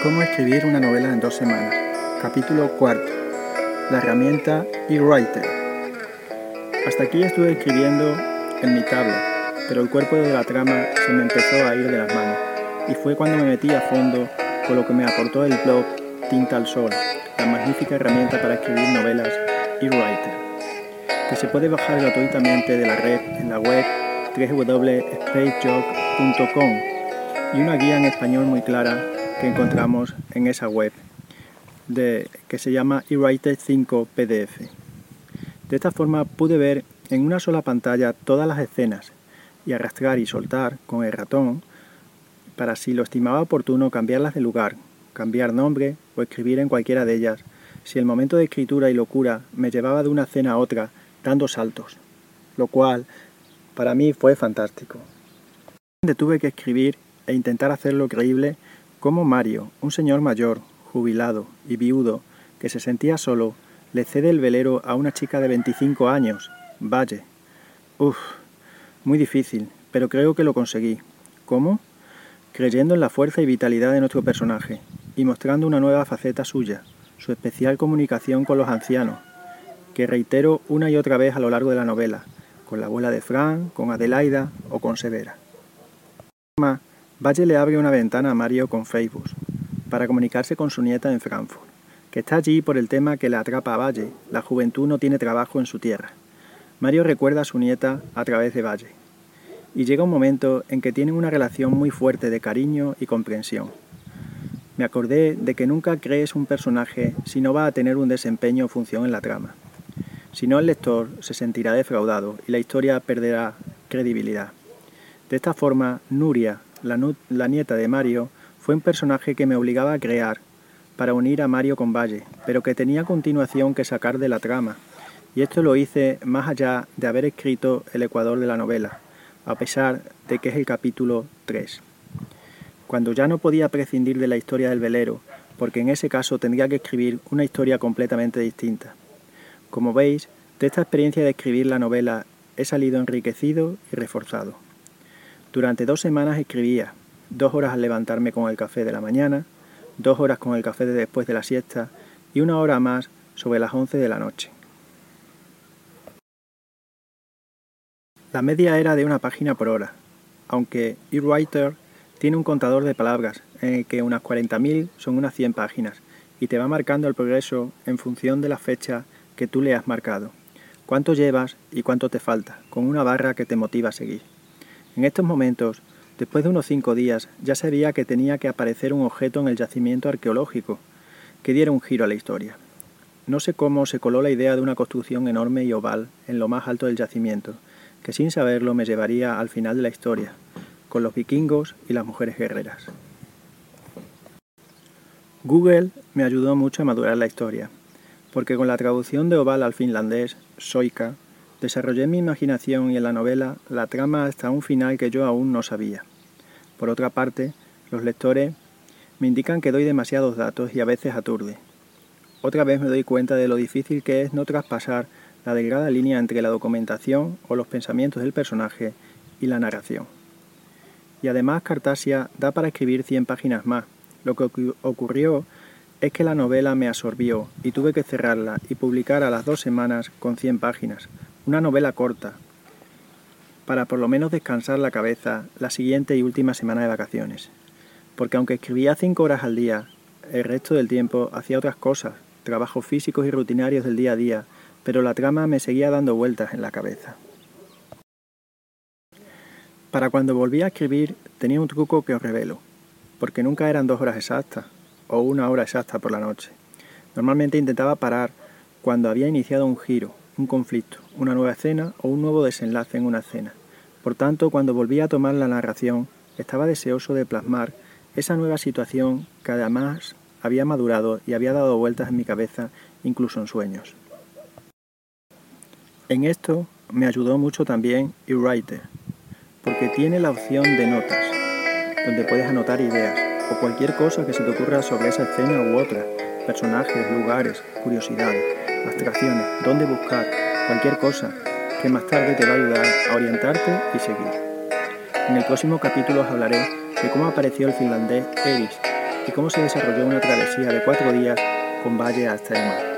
Cómo escribir una novela en dos semanas. Capítulo cuarto. La herramienta eWriter. Hasta aquí estuve escribiendo en mi tablet, pero el cuerpo de la trama se me empezó a ir de las manos y fue cuando me metí a fondo con lo que me aportó el blog Tinta al Sol, la magnífica herramienta para escribir novelas eWriter, que se puede bajar gratuitamente de la red en la web www.spacejog.com y una guía en español muy clara que encontramos en esa web de, que se llama eWriter 5 PDF. De esta forma pude ver en una sola pantalla todas las escenas y arrastrar y soltar con el ratón para si lo estimaba oportuno cambiarlas de lugar, cambiar nombre o escribir en cualquiera de ellas, si el momento de escritura y locura me llevaba de una escena a otra dando saltos, lo cual para mí fue fantástico. Tuve que escribir e intentar hacerlo creíble como Mario, un señor mayor, jubilado y viudo, que se sentía solo, le cede el velero a una chica de 25 años, Valle. Uf, muy difícil, pero creo que lo conseguí. ¿Cómo? Creyendo en la fuerza y vitalidad de nuestro personaje, y mostrando una nueva faceta suya, su especial comunicación con los ancianos, que reitero una y otra vez a lo largo de la novela, con la abuela de Fran, con Adelaida o con Severa. Valle le abre una ventana a Mario con Facebook para comunicarse con su nieta en Frankfurt, que está allí por el tema que le atrapa a Valle, la juventud no tiene trabajo en su tierra. Mario recuerda a su nieta a través de Valle, y llega un momento en que tienen una relación muy fuerte de cariño y comprensión. Me acordé de que nunca crees un personaje si no va a tener un desempeño o función en la trama. Si no, el lector se sentirá defraudado y la historia perderá credibilidad. De esta forma, Nuria, la, nieta de Mario, fue un personaje que me obligaba a crear para unir a Mario con Valle, pero que tenía continuación que sacar de la trama, y esto lo hice más allá de haber escrito el ecuador de la novela, a pesar de que es el capítulo 3. Cuando ya no podía prescindir de la historia del velero, porque en ese caso tendría que escribir una historia completamente distinta. Como veis, de esta experiencia de escribir la novela he salido enriquecido y reforzado. Durante dos semanas escribía, dos horas al levantarme con el café de la mañana, dos horas con el café de después de la siesta y una hora más sobre las once de la noche. La media era de una página por hora, aunque eWriter tiene un contador de palabras en el que unas 40.000 son unas 100 páginas y te va marcando el progreso en función de la fecha que tú le has marcado, cuánto llevas y cuánto te falta, con una barra que te motiva a seguir. En estos momentos, después de unos cinco días, ya sabía que tenía que aparecer un objeto en el yacimiento arqueológico que diera un giro a la historia. No sé cómo se coló la idea de una construcción enorme y oval en lo más alto del yacimiento, que sin saberlo me llevaría al final de la historia, con los vikingos y las mujeres guerreras. Google me ayudó mucho a madurar la historia, porque con la traducción de oval al finlandés, soika, Desarrollé mi imaginación y en la novela la trama hasta un final que yo aún no sabía. Por otra parte, los lectores me indican que doy demasiados datos y a veces aturde. Otra vez me doy cuenta de lo difícil que es no traspasar la delgada línea entre la documentación o los pensamientos del personaje y la narración. Y además Cartasia da para escribir 100 páginas más. Lo que ocurrió es que la novela me absorbió y tuve que cerrarla y publicar a las dos semanas con 100 páginas, una novela corta, para por lo menos descansar la cabeza la siguiente y última semana de vacaciones. Porque aunque escribía cinco horas al día, el resto del tiempo hacía otras cosas, trabajos físicos y rutinarios del día a día, pero la trama me seguía dando vueltas en la cabeza. Para cuando volví a escribir tenía un truco que os revelo, porque nunca eran dos horas exactas o una hora exacta por la noche. Normalmente intentaba parar cuando había iniciado un giro, un conflicto, una nueva escena o un nuevo desenlace en una escena. Por tanto, cuando volví a tomar la narración, estaba deseoso de plasmar esa nueva situación que además había madurado y había dado vueltas en mi cabeza, incluso en sueños. En esto me ayudó mucho también eWriter, porque tiene la opción de notas, donde puedes anotar ideas o cualquier cosa que se te ocurra sobre esa escena u otra, personajes, lugares, curiosidades abstracciones, dónde buscar, cualquier cosa que más tarde te va a ayudar a orientarte y seguir. En el próximo capítulo os hablaré de cómo apareció el finlandés Eris, y cómo se desarrolló una travesía de cuatro días con Valle hasta el mar.